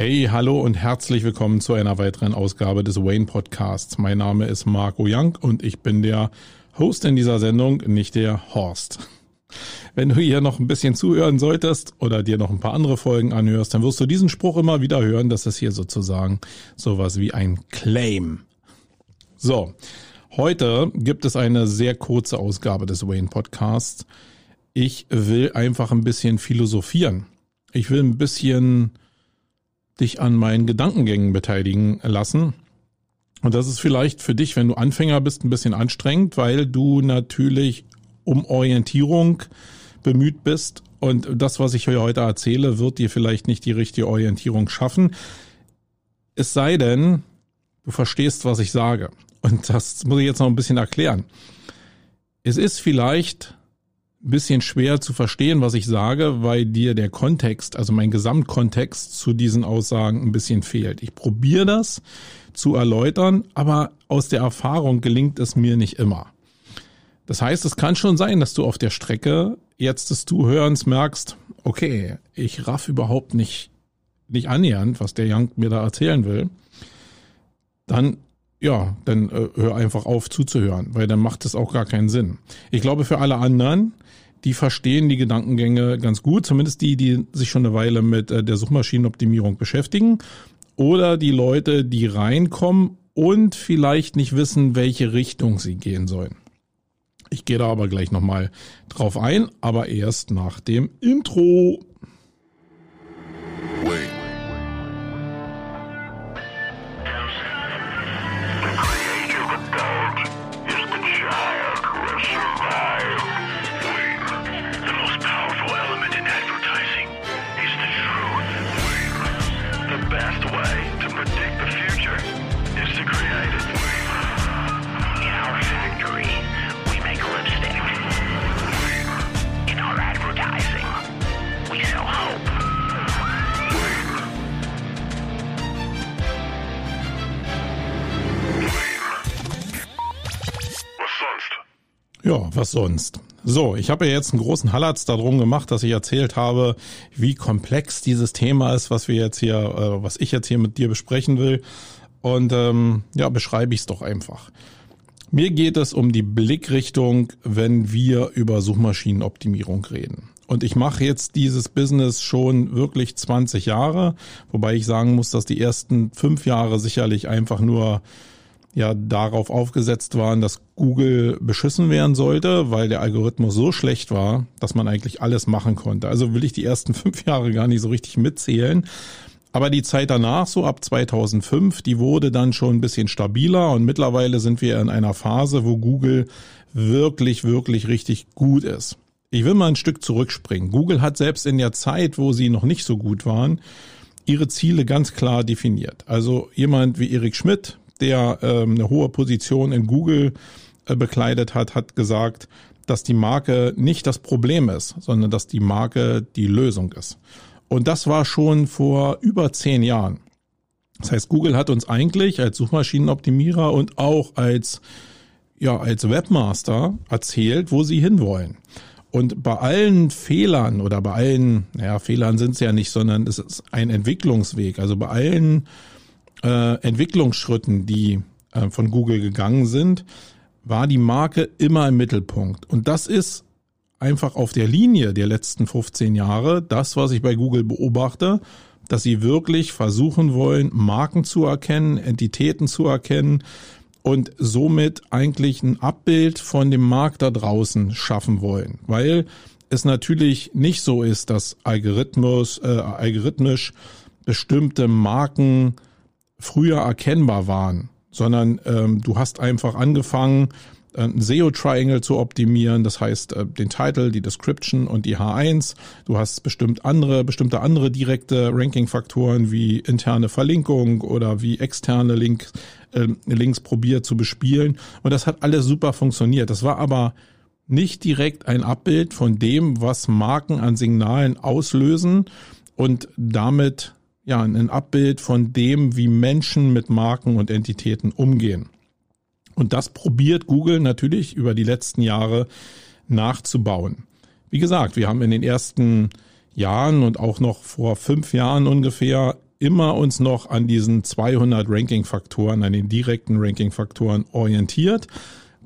Hey, hallo und herzlich willkommen zu einer weiteren Ausgabe des Wayne Podcasts. Mein Name ist Marco Young und ich bin der Host in dieser Sendung, nicht der Horst. Wenn du hier noch ein bisschen zuhören solltest oder dir noch ein paar andere Folgen anhörst, dann wirst du diesen Spruch immer wieder hören. Das ist hier sozusagen sowas wie ein Claim. So, heute gibt es eine sehr kurze Ausgabe des Wayne Podcasts. Ich will einfach ein bisschen philosophieren. Ich will ein bisschen dich an meinen Gedankengängen beteiligen lassen. Und das ist vielleicht für dich, wenn du Anfänger bist, ein bisschen anstrengend, weil du natürlich um Orientierung bemüht bist. Und das, was ich heute erzähle, wird dir vielleicht nicht die richtige Orientierung schaffen. Es sei denn, du verstehst, was ich sage. Und das muss ich jetzt noch ein bisschen erklären. Es ist vielleicht bisschen schwer zu verstehen, was ich sage, weil dir der Kontext, also mein Gesamtkontext zu diesen Aussagen ein bisschen fehlt. Ich probiere das zu erläutern, aber aus der Erfahrung gelingt es mir nicht immer. Das heißt, es kann schon sein, dass du auf der Strecke jetzt des Zuhörens merkst, okay, ich raff überhaupt nicht, nicht annähernd, was der Young mir da erzählen will. Dann ja, dann äh, hör einfach auf zuzuhören, weil dann macht es auch gar keinen Sinn. Ich glaube, für alle anderen, die verstehen die Gedankengänge ganz gut, zumindest die, die sich schon eine Weile mit äh, der Suchmaschinenoptimierung beschäftigen oder die Leute, die reinkommen und vielleicht nicht wissen, welche Richtung sie gehen sollen. Ich gehe da aber gleich nochmal drauf ein, aber erst nach dem Intro. Ja, was sonst? So, ich habe ja jetzt einen großen Hallatz darum gemacht, dass ich erzählt habe, wie komplex dieses Thema ist, was wir jetzt hier, äh, was ich jetzt hier mit dir besprechen will. Und ähm, ja, beschreibe ich es doch einfach. Mir geht es um die Blickrichtung, wenn wir über Suchmaschinenoptimierung reden. Und ich mache jetzt dieses Business schon wirklich 20 Jahre, wobei ich sagen muss, dass die ersten fünf Jahre sicherlich einfach nur ja darauf aufgesetzt waren, dass Google beschissen werden sollte, weil der Algorithmus so schlecht war, dass man eigentlich alles machen konnte. Also will ich die ersten fünf Jahre gar nicht so richtig mitzählen. Aber die Zeit danach, so ab 2005, die wurde dann schon ein bisschen stabiler und mittlerweile sind wir in einer Phase, wo Google wirklich, wirklich richtig gut ist. Ich will mal ein Stück zurückspringen. Google hat selbst in der Zeit, wo sie noch nicht so gut waren, ihre Ziele ganz klar definiert. Also jemand wie Erik Schmidt, der ähm, eine hohe Position in Google äh, bekleidet hat, hat gesagt, dass die Marke nicht das Problem ist, sondern dass die Marke die Lösung ist. Und das war schon vor über zehn Jahren. Das heißt, Google hat uns eigentlich als Suchmaschinenoptimierer und auch als, ja, als Webmaster erzählt, wo sie hinwollen. Und bei allen Fehlern oder bei allen, naja, Fehlern sind es ja nicht, sondern es ist ein Entwicklungsweg. Also bei allen äh, Entwicklungsschritten, die äh, von Google gegangen sind, war die Marke immer im Mittelpunkt. Und das ist einfach auf der Linie der letzten 15 Jahre das, was ich bei Google beobachte, dass sie wirklich versuchen wollen, Marken zu erkennen, Entitäten zu erkennen und somit eigentlich ein Abbild von dem Markt da draußen schaffen wollen. Weil es natürlich nicht so ist, dass Algorithmus, äh, algorithmisch bestimmte Marken früher erkennbar waren, sondern ähm, du hast einfach angefangen, ein SEO-Triangle zu optimieren, das heißt äh, den Titel, die Description und die H1. Du hast bestimmt andere, bestimmte andere direkte Ranking-Faktoren wie interne Verlinkung oder wie externe Link, äh, Links probiert zu bespielen. Und das hat alles super funktioniert. Das war aber nicht direkt ein Abbild von dem, was Marken an Signalen auslösen und damit ja, ein Abbild von dem, wie Menschen mit Marken und Entitäten umgehen. Und das probiert Google natürlich über die letzten Jahre nachzubauen. Wie gesagt, wir haben in den ersten Jahren und auch noch vor fünf Jahren ungefähr immer uns noch an diesen 200 Ranking-Faktoren, an den direkten Ranking-Faktoren orientiert.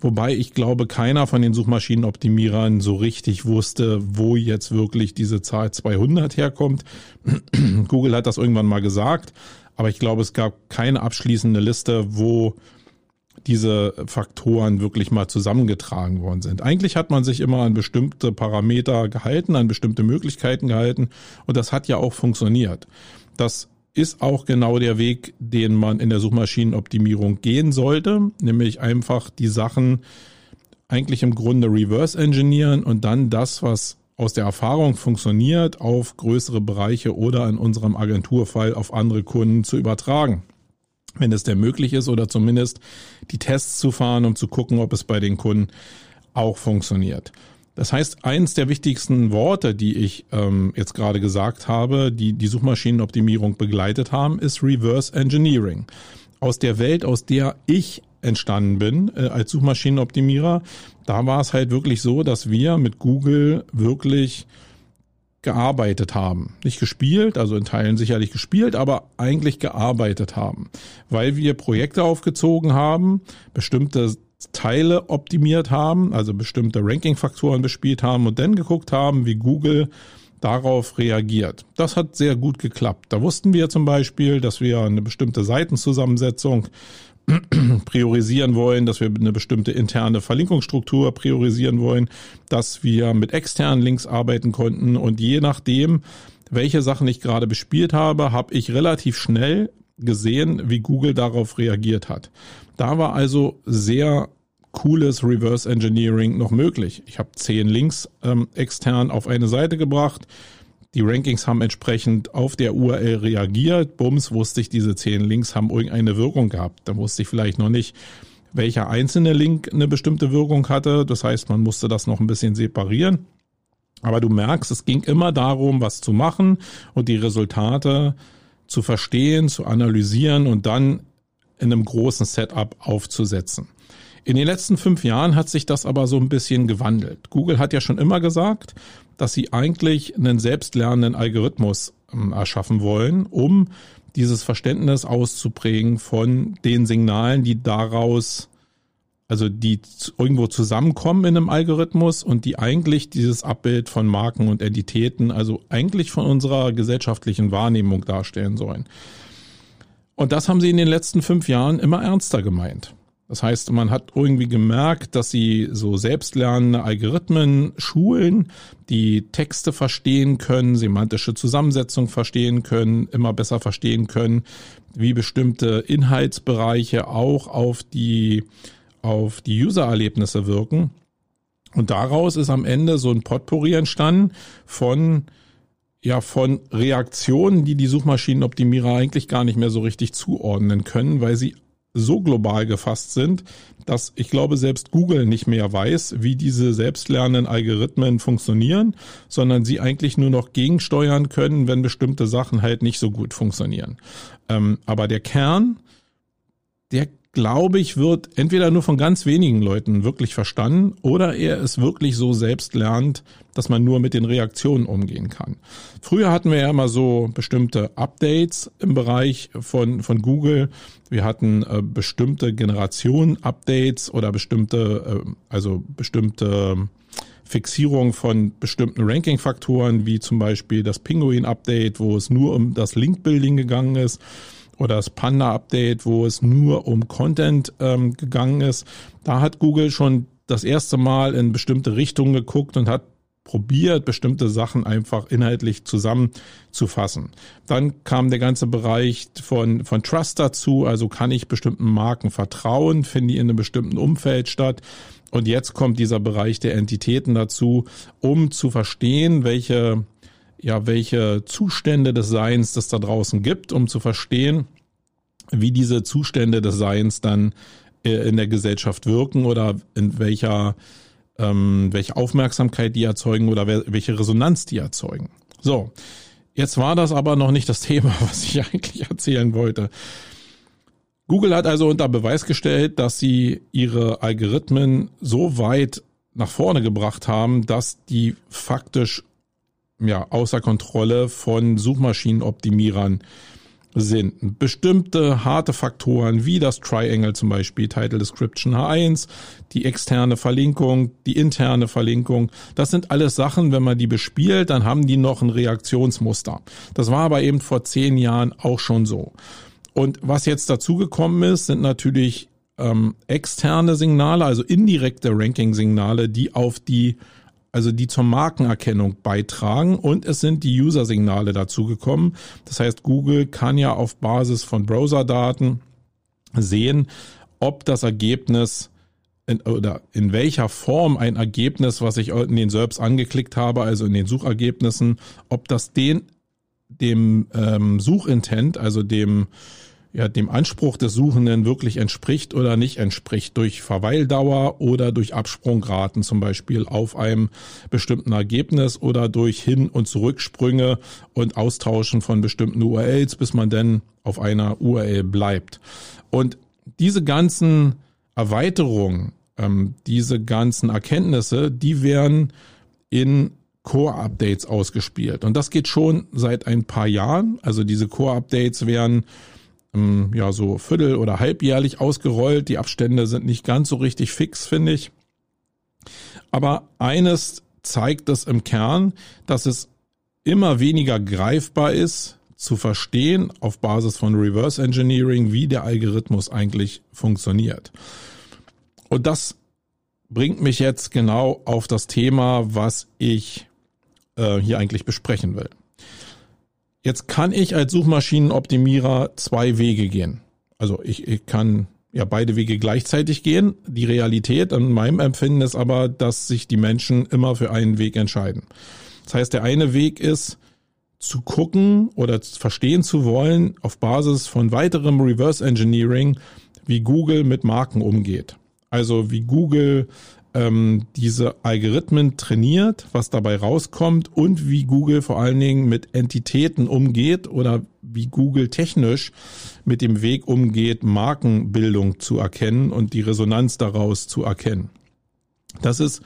Wobei ich glaube, keiner von den Suchmaschinenoptimierern so richtig wusste, wo jetzt wirklich diese Zahl 200 herkommt. Google hat das irgendwann mal gesagt, aber ich glaube, es gab keine abschließende Liste, wo diese Faktoren wirklich mal zusammengetragen worden sind. Eigentlich hat man sich immer an bestimmte Parameter gehalten, an bestimmte Möglichkeiten gehalten und das hat ja auch funktioniert. Das ist auch genau der Weg, den man in der Suchmaschinenoptimierung gehen sollte, nämlich einfach die Sachen eigentlich im Grunde reverse engineeren und dann das, was aus der Erfahrung funktioniert, auf größere Bereiche oder in unserem Agenturfall auf andere Kunden zu übertragen. Wenn es denn möglich ist oder zumindest die Tests zu fahren, um zu gucken, ob es bei den Kunden auch funktioniert. Das heißt, eins der wichtigsten Worte, die ich ähm, jetzt gerade gesagt habe, die die Suchmaschinenoptimierung begleitet haben, ist Reverse Engineering. Aus der Welt, aus der ich entstanden bin äh, als Suchmaschinenoptimierer, da war es halt wirklich so, dass wir mit Google wirklich gearbeitet haben. Nicht gespielt, also in Teilen sicherlich gespielt, aber eigentlich gearbeitet haben. Weil wir Projekte aufgezogen haben, bestimmte Teile optimiert haben, also bestimmte Ranking-Faktoren bespielt haben und dann geguckt haben, wie Google darauf reagiert. Das hat sehr gut geklappt. Da wussten wir zum Beispiel, dass wir eine bestimmte Seitenzusammensetzung priorisieren wollen, dass wir eine bestimmte interne Verlinkungsstruktur priorisieren wollen, dass wir mit externen Links arbeiten konnten und je nachdem, welche Sachen ich gerade bespielt habe, habe ich relativ schnell gesehen, wie Google darauf reagiert hat. Da war also sehr cooles Reverse Engineering noch möglich. Ich habe zehn Links ähm, extern auf eine Seite gebracht. Die Rankings haben entsprechend auf der URL reagiert. Bums wusste ich, diese zehn Links haben irgendeine Wirkung gehabt. Da wusste ich vielleicht noch nicht, welcher einzelne Link eine bestimmte Wirkung hatte. Das heißt, man musste das noch ein bisschen separieren. Aber du merkst, es ging immer darum, was zu machen und die Resultate zu verstehen, zu analysieren und dann in einem großen Setup aufzusetzen. In den letzten fünf Jahren hat sich das aber so ein bisschen gewandelt. Google hat ja schon immer gesagt, dass sie eigentlich einen selbstlernenden Algorithmus ähm, erschaffen wollen, um dieses Verständnis auszuprägen von den Signalen, die daraus, also die irgendwo zusammenkommen in einem Algorithmus und die eigentlich dieses Abbild von Marken und Entitäten, also eigentlich von unserer gesellschaftlichen Wahrnehmung darstellen sollen. Und das haben sie in den letzten fünf Jahren immer ernster gemeint. Das heißt, man hat irgendwie gemerkt, dass sie so selbstlernende Algorithmen schulen, die Texte verstehen können, semantische Zusammensetzung verstehen können, immer besser verstehen können, wie bestimmte Inhaltsbereiche auch auf die, auf die User-Erlebnisse wirken. Und daraus ist am Ende so ein Potpourri entstanden von ja von Reaktionen, die die Suchmaschinenoptimierer eigentlich gar nicht mehr so richtig zuordnen können, weil sie so global gefasst sind, dass ich glaube, selbst Google nicht mehr weiß, wie diese selbstlernenden Algorithmen funktionieren, sondern sie eigentlich nur noch gegensteuern können, wenn bestimmte Sachen halt nicht so gut funktionieren. Ähm, aber der Kern, der glaube ich, wird entweder nur von ganz wenigen Leuten wirklich verstanden oder er ist wirklich so selbst lernt, dass man nur mit den Reaktionen umgehen kann. Früher hatten wir ja immer so bestimmte Updates im Bereich von, von Google. Wir hatten äh, bestimmte Generation-Updates oder bestimmte, äh, also bestimmte Fixierung von bestimmten Ranking-Faktoren, wie zum Beispiel das Pinguin-Update, wo es nur um das Link-Building gegangen ist oder das Panda-Update, wo es nur um Content ähm, gegangen ist. Da hat Google schon das erste Mal in bestimmte Richtungen geguckt und hat probiert, bestimmte Sachen einfach inhaltlich zusammenzufassen. Dann kam der ganze Bereich von, von Trust dazu, also kann ich bestimmten Marken vertrauen, finden die in einem bestimmten Umfeld statt. Und jetzt kommt dieser Bereich der Entitäten dazu, um zu verstehen, welche ja, welche Zustände des Seins es da draußen gibt, um zu verstehen, wie diese Zustände des Seins dann äh, in der Gesellschaft wirken oder in welcher, ähm, welche Aufmerksamkeit die erzeugen oder welche Resonanz die erzeugen. So, jetzt war das aber noch nicht das Thema, was ich eigentlich erzählen wollte. Google hat also unter Beweis gestellt, dass sie ihre Algorithmen so weit nach vorne gebracht haben, dass die faktisch ja, außer Kontrolle von Suchmaschinenoptimierern sind bestimmte harte Faktoren wie das Triangle zum Beispiel, Title Description H1, die externe Verlinkung, die interne Verlinkung. Das sind alles Sachen, wenn man die bespielt, dann haben die noch ein Reaktionsmuster. Das war aber eben vor zehn Jahren auch schon so. Und was jetzt dazugekommen ist, sind natürlich ähm, externe Signale, also indirekte Ranking-Signale, die auf die also die zur Markenerkennung beitragen und es sind die User-Signale dazugekommen. Das heißt, Google kann ja auf Basis von Browser-Daten sehen, ob das Ergebnis in, oder in welcher Form ein Ergebnis, was ich in den SERPs angeklickt habe, also in den Suchergebnissen, ob das den dem ähm, Suchintent, also dem ja, dem Anspruch des Suchenden wirklich entspricht oder nicht entspricht, durch Verweildauer oder durch Absprungraten zum Beispiel auf einem bestimmten Ergebnis oder durch Hin- und Zurücksprünge und Austauschen von bestimmten URLs, bis man denn auf einer URL bleibt. Und diese ganzen Erweiterungen, ähm, diese ganzen Erkenntnisse, die werden in Core-Updates ausgespielt. Und das geht schon seit ein paar Jahren. Also diese Core-Updates werden ähm, ja so viertel- oder halbjährlich ausgerollt. Die Abstände sind nicht ganz so richtig fix, finde ich. Aber eines zeigt es im Kern, dass es immer weniger greifbar ist, zu verstehen auf Basis von Reverse Engineering, wie der Algorithmus eigentlich funktioniert. Und das bringt mich jetzt genau auf das Thema, was ich äh, hier eigentlich besprechen will. Jetzt kann ich als Suchmaschinenoptimierer zwei Wege gehen. Also ich, ich kann ja beide Wege gleichzeitig gehen. Die Realität an meinem Empfinden ist aber, dass sich die Menschen immer für einen Weg entscheiden. Das heißt, der eine Weg ist, zu gucken oder verstehen zu wollen auf Basis von weiterem Reverse Engineering, wie Google mit Marken umgeht. Also wie Google ähm, diese Algorithmen trainiert, was dabei rauskommt und wie Google vor allen Dingen mit Entitäten umgeht oder wie Google technisch mit dem Weg umgeht, Markenbildung zu erkennen und die Resonanz daraus zu erkennen. Das ist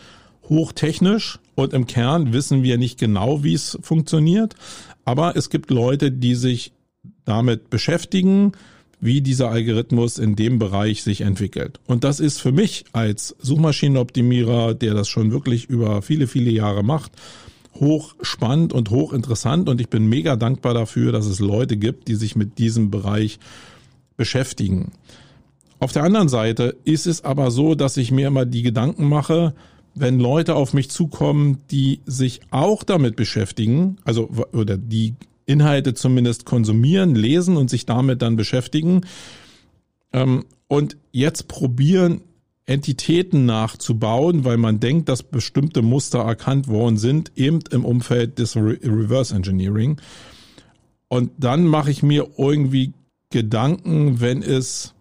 hochtechnisch und im Kern wissen wir nicht genau, wie es funktioniert, aber es gibt Leute, die sich damit beschäftigen, wie dieser Algorithmus in dem Bereich sich entwickelt. Und das ist für mich als Suchmaschinenoptimierer, der das schon wirklich über viele, viele Jahre macht, hoch spannend und hoch interessant. Und ich bin mega dankbar dafür, dass es Leute gibt, die sich mit diesem Bereich beschäftigen. Auf der anderen Seite ist es aber so, dass ich mir immer die Gedanken mache, wenn Leute auf mich zukommen, die sich auch damit beschäftigen, also oder die Inhalte zumindest konsumieren, lesen und sich damit dann beschäftigen. Ähm, und jetzt probieren, Entitäten nachzubauen, weil man denkt, dass bestimmte Muster erkannt worden sind, eben im Umfeld des Re Reverse Engineering. Und dann mache ich mir irgendwie Gedanken, wenn es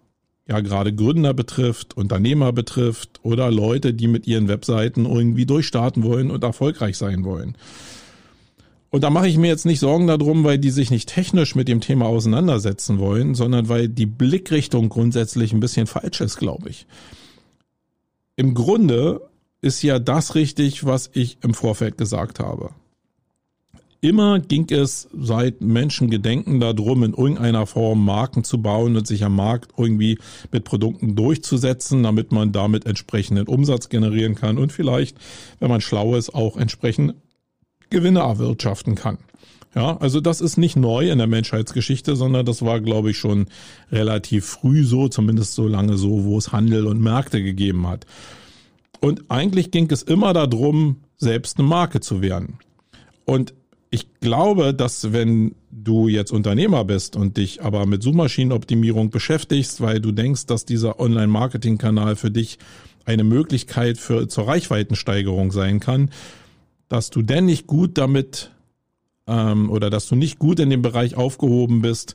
ja gerade Gründer betrifft, Unternehmer betrifft oder Leute, die mit ihren Webseiten irgendwie durchstarten wollen und erfolgreich sein wollen. Und da mache ich mir jetzt nicht Sorgen darum, weil die sich nicht technisch mit dem Thema auseinandersetzen wollen, sondern weil die Blickrichtung grundsätzlich ein bisschen falsch ist, glaube ich. Im Grunde ist ja das richtig, was ich im Vorfeld gesagt habe. Immer ging es seit Menschengedenken darum, in irgendeiner Form Marken zu bauen und sich am Markt irgendwie mit Produkten durchzusetzen, damit man damit entsprechenden Umsatz generieren kann und vielleicht, wenn man schlau ist, auch entsprechend Gewinne erwirtschaften kann. Ja, also das ist nicht neu in der Menschheitsgeschichte, sondern das war, glaube ich, schon relativ früh so, zumindest so lange so, wo es Handel und Märkte gegeben hat. Und eigentlich ging es immer darum, selbst eine Marke zu werden. Und ich glaube, dass wenn du jetzt Unternehmer bist und dich aber mit Suchmaschinenoptimierung beschäftigst, weil du denkst, dass dieser Online-Marketing-Kanal für dich eine Möglichkeit für, zur Reichweitensteigerung sein kann, dass du denn nicht gut damit ähm, oder dass du nicht gut in dem Bereich aufgehoben bist,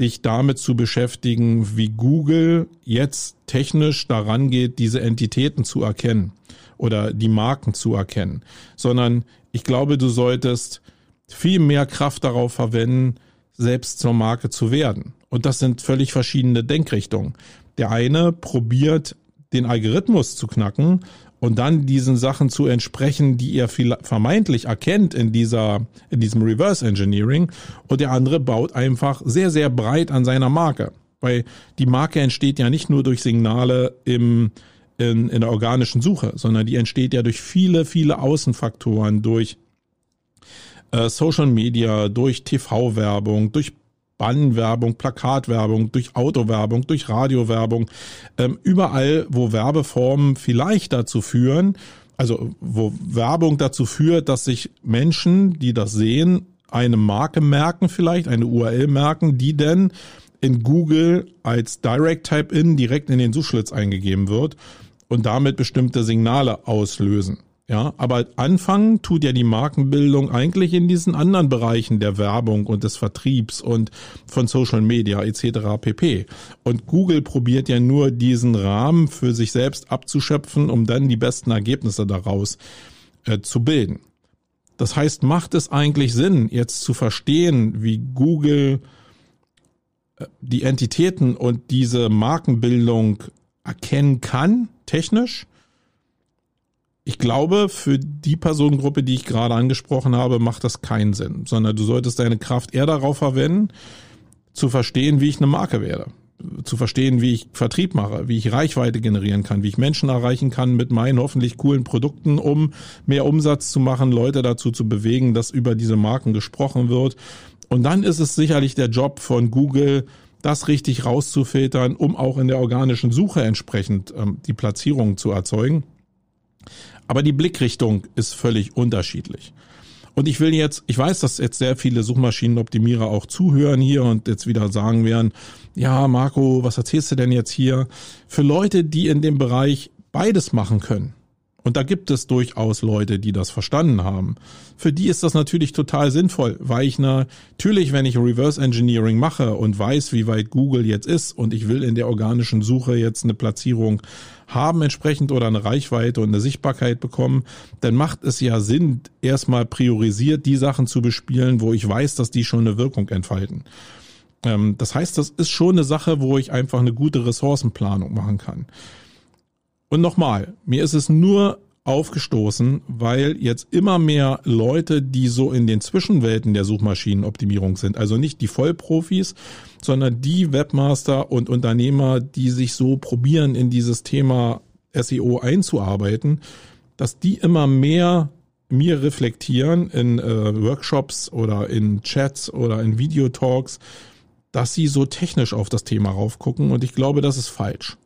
dich damit zu beschäftigen, wie Google jetzt technisch daran geht, diese Entitäten zu erkennen oder die Marken zu erkennen, sondern ich glaube, du solltest viel mehr Kraft darauf verwenden, selbst zur Marke zu werden. Und das sind völlig verschiedene Denkrichtungen. Der eine probiert, den Algorithmus zu knacken und dann diesen Sachen zu entsprechen, die er vermeintlich erkennt in dieser, in diesem Reverse Engineering. Und der andere baut einfach sehr, sehr breit an seiner Marke. Weil die Marke entsteht ja nicht nur durch Signale im, in, in der organischen Suche, sondern die entsteht ja durch viele, viele Außenfaktoren, durch äh, Social Media, durch TV-Werbung, durch Bannwerbung, Plakatwerbung, durch Autowerbung, durch Radiowerbung, ähm, überall, wo Werbeformen vielleicht dazu führen, also wo Werbung dazu führt, dass sich Menschen, die das sehen, eine Marke merken vielleicht, eine URL merken, die denn in Google als Direct Type-In direkt in den Suchschlitz eingegeben wird und damit bestimmte Signale auslösen. Ja, aber anfangen tut ja die Markenbildung eigentlich in diesen anderen Bereichen der Werbung und des Vertriebs und von Social Media etc. pp. Und Google probiert ja nur diesen Rahmen für sich selbst abzuschöpfen, um dann die besten Ergebnisse daraus äh, zu bilden. Das heißt, macht es eigentlich Sinn, jetzt zu verstehen, wie Google äh, die Entitäten und diese Markenbildung erkennen kann, technisch? Ich glaube, für die Personengruppe, die ich gerade angesprochen habe, macht das keinen Sinn, sondern du solltest deine Kraft eher darauf verwenden, zu verstehen, wie ich eine Marke werde, zu verstehen, wie ich Vertrieb mache, wie ich Reichweite generieren kann, wie ich Menschen erreichen kann mit meinen hoffentlich coolen Produkten, um mehr Umsatz zu machen, Leute dazu zu bewegen, dass über diese Marken gesprochen wird. Und dann ist es sicherlich der Job von Google, das richtig rauszufiltern, um auch in der organischen Suche entsprechend ähm, die Platzierung zu erzeugen. Aber die Blickrichtung ist völlig unterschiedlich. Und ich will jetzt, ich weiß, dass jetzt sehr viele Suchmaschinenoptimierer auch zuhören hier und jetzt wieder sagen werden, ja, Marco, was erzählst du denn jetzt hier? Für Leute, die in dem Bereich beides machen können, und da gibt es durchaus Leute, die das verstanden haben. Für die ist das natürlich total sinnvoll, weil ich natürlich, wenn ich Reverse Engineering mache und weiß, wie weit Google jetzt ist und ich will in der organischen Suche jetzt eine Platzierung haben entsprechend oder eine Reichweite und eine Sichtbarkeit bekommen, dann macht es ja Sinn, erstmal priorisiert die Sachen zu bespielen, wo ich weiß, dass die schon eine Wirkung entfalten. Ähm, das heißt, das ist schon eine Sache, wo ich einfach eine gute Ressourcenplanung machen kann. Und nochmal, mir ist es nur aufgestoßen, weil jetzt immer mehr Leute, die so in den Zwischenwelten der Suchmaschinenoptimierung sind, also nicht die Vollprofis, sondern die Webmaster und Unternehmer, die sich so probieren, in dieses Thema SEO einzuarbeiten, dass die immer mehr mir reflektieren in äh, Workshops oder in Chats oder in Videotalks, dass sie so technisch auf das Thema raufgucken und ich glaube, das ist falsch.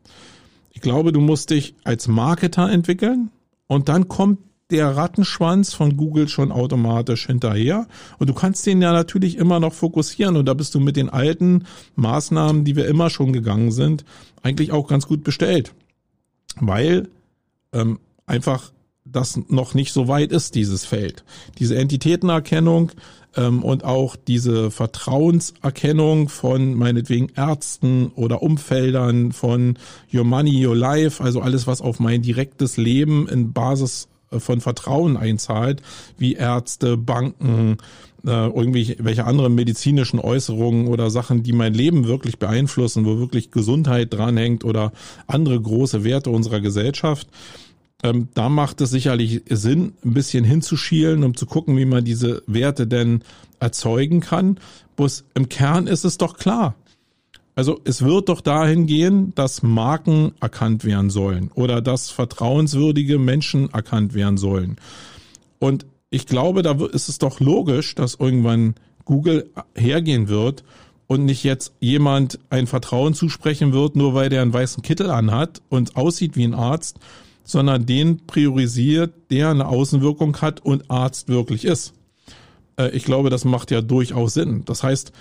Ich glaube, du musst dich als Marketer entwickeln und dann kommt der Rattenschwanz von Google schon automatisch hinterher. Und du kannst den ja natürlich immer noch fokussieren. Und da bist du mit den alten Maßnahmen, die wir immer schon gegangen sind, eigentlich auch ganz gut bestellt. Weil ähm, einfach das noch nicht so weit ist, dieses Feld. Diese Entitätenerkennung ähm, und auch diese Vertrauenserkennung von meinetwegen Ärzten oder Umfeldern von Your Money, Your Life, also alles, was auf mein direktes Leben in Basis äh, von Vertrauen einzahlt, wie Ärzte, Banken, äh, irgendwie welche anderen medizinischen Äußerungen oder Sachen, die mein Leben wirklich beeinflussen, wo wirklich Gesundheit dranhängt oder andere große Werte unserer Gesellschaft ähm, da macht es sicherlich Sinn, ein bisschen hinzuschielen, um zu gucken, wie man diese Werte denn erzeugen kann. Bloß im Kern ist es doch klar. Also es wird doch dahin gehen, dass Marken erkannt werden sollen oder dass vertrauenswürdige Menschen erkannt werden sollen. Und ich glaube, da ist es doch logisch, dass irgendwann Google hergehen wird und nicht jetzt jemand ein Vertrauen zusprechen wird, nur weil der einen weißen Kittel anhat und aussieht wie ein Arzt sondern den priorisiert, der eine Außenwirkung hat und Arzt wirklich ist. Äh, ich glaube, das macht ja durchaus Sinn. Das heißt,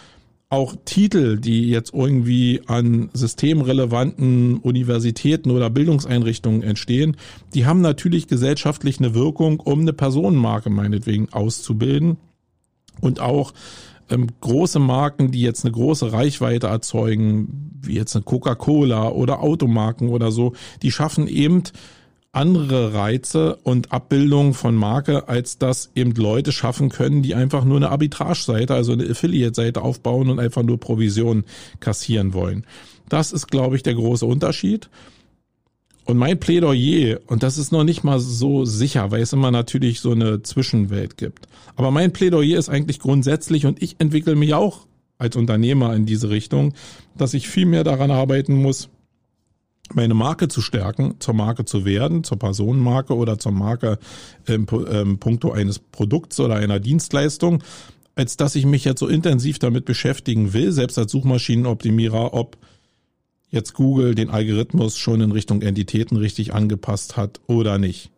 auch Titel, die jetzt irgendwie an systemrelevanten Universitäten oder Bildungseinrichtungen entstehen, die haben natürlich gesellschaftlich eine Wirkung, um eine Personenmarke meinetwegen auszubilden. Und auch ähm, große Marken, die jetzt eine große Reichweite erzeugen, wie jetzt eine Coca-Cola oder Automarken oder so, die schaffen eben andere Reize und Abbildungen von Marke, als das eben Leute schaffen können, die einfach nur eine Arbitrage-Seite, also eine Affiliate-Seite aufbauen und einfach nur Provisionen kassieren wollen. Das ist, glaube ich, der große Unterschied. Und mein Plädoyer, und das ist noch nicht mal so sicher, weil es immer natürlich so eine Zwischenwelt gibt. Aber mein Plädoyer ist eigentlich grundsätzlich, und ich entwickle mich auch als Unternehmer in diese Richtung, dass ich viel mehr daran arbeiten muss, meine Marke zu stärken, zur Marke zu werden, zur Personenmarke oder zur Marke im ähm, puncto eines Produkts oder einer Dienstleistung, als dass ich mich jetzt so intensiv damit beschäftigen will, selbst als Suchmaschinenoptimierer, ob jetzt Google den Algorithmus schon in Richtung Entitäten richtig angepasst hat oder nicht.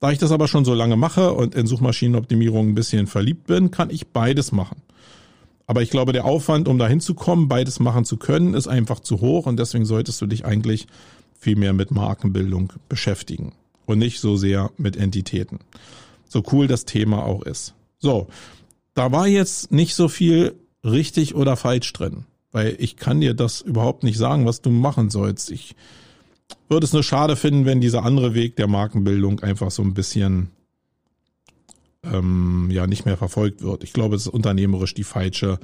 Da ich das aber schon so lange mache und in Suchmaschinenoptimierung ein bisschen verliebt bin, kann ich beides machen. Aber ich glaube, der Aufwand, um dahin zu kommen, beides machen zu können, ist einfach zu hoch und deswegen solltest du dich eigentlich viel mehr mit Markenbildung beschäftigen und nicht so sehr mit Entitäten. So cool das Thema auch ist. So, da war jetzt nicht so viel richtig oder falsch drin, weil ich kann dir das überhaupt nicht sagen, was du machen sollst. Ich würde es nur schade finden, wenn dieser andere Weg der Markenbildung einfach so ein bisschen ähm, ja nicht mehr verfolgt wird. Ich glaube, es ist unternehmerisch die falsche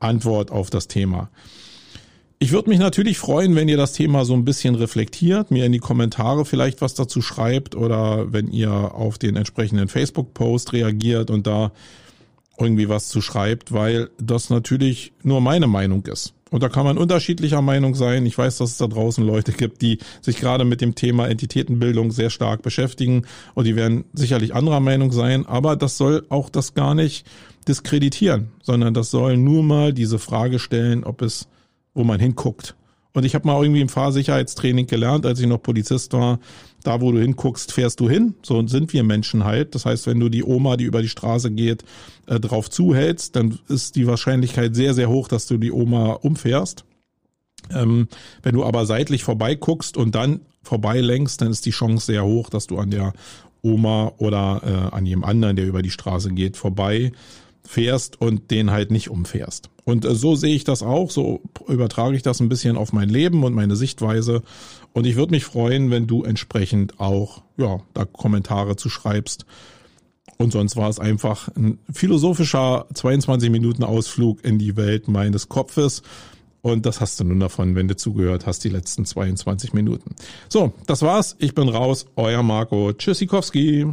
Antwort auf das Thema. Ich würde mich natürlich freuen, wenn ihr das Thema so ein bisschen reflektiert, mir in die Kommentare vielleicht was dazu schreibt oder wenn ihr auf den entsprechenden Facebook-Post reagiert und da irgendwie was zu schreibt, weil das natürlich nur meine Meinung ist. Und da kann man unterschiedlicher Meinung sein. Ich weiß, dass es da draußen Leute gibt, die sich gerade mit dem Thema Entitätenbildung sehr stark beschäftigen und die werden sicherlich anderer Meinung sein, aber das soll auch das gar nicht diskreditieren, sondern das soll nur mal diese Frage stellen, ob es, wo man hinguckt. Und ich habe mal irgendwie im Fahrsicherheitstraining gelernt, als ich noch Polizist war, da wo du hinguckst, fährst du hin. So sind wir Menschen halt. Das heißt, wenn du die Oma, die über die Straße geht, äh, drauf zuhältst, dann ist die Wahrscheinlichkeit sehr, sehr hoch, dass du die Oma umfährst. Ähm, wenn du aber seitlich vorbeiguckst und dann vorbeilenkst, dann ist die Chance sehr hoch, dass du an der Oma oder äh, an jedem anderen, der über die Straße geht, vorbei fährst und den halt nicht umfährst. Und äh, so sehe ich das auch, so übertrage ich das ein bisschen auf mein Leben und meine Sichtweise. Und ich würde mich freuen, wenn du entsprechend auch ja, da Kommentare zu schreibst. Und sonst war es einfach ein philosophischer 22 Minuten Ausflug in die Welt meines Kopfes. Und das hast du nun davon, wenn du zugehört hast, die letzten 22 Minuten. So, das war's. Ich bin raus. Euer Marco Tschüssikowski.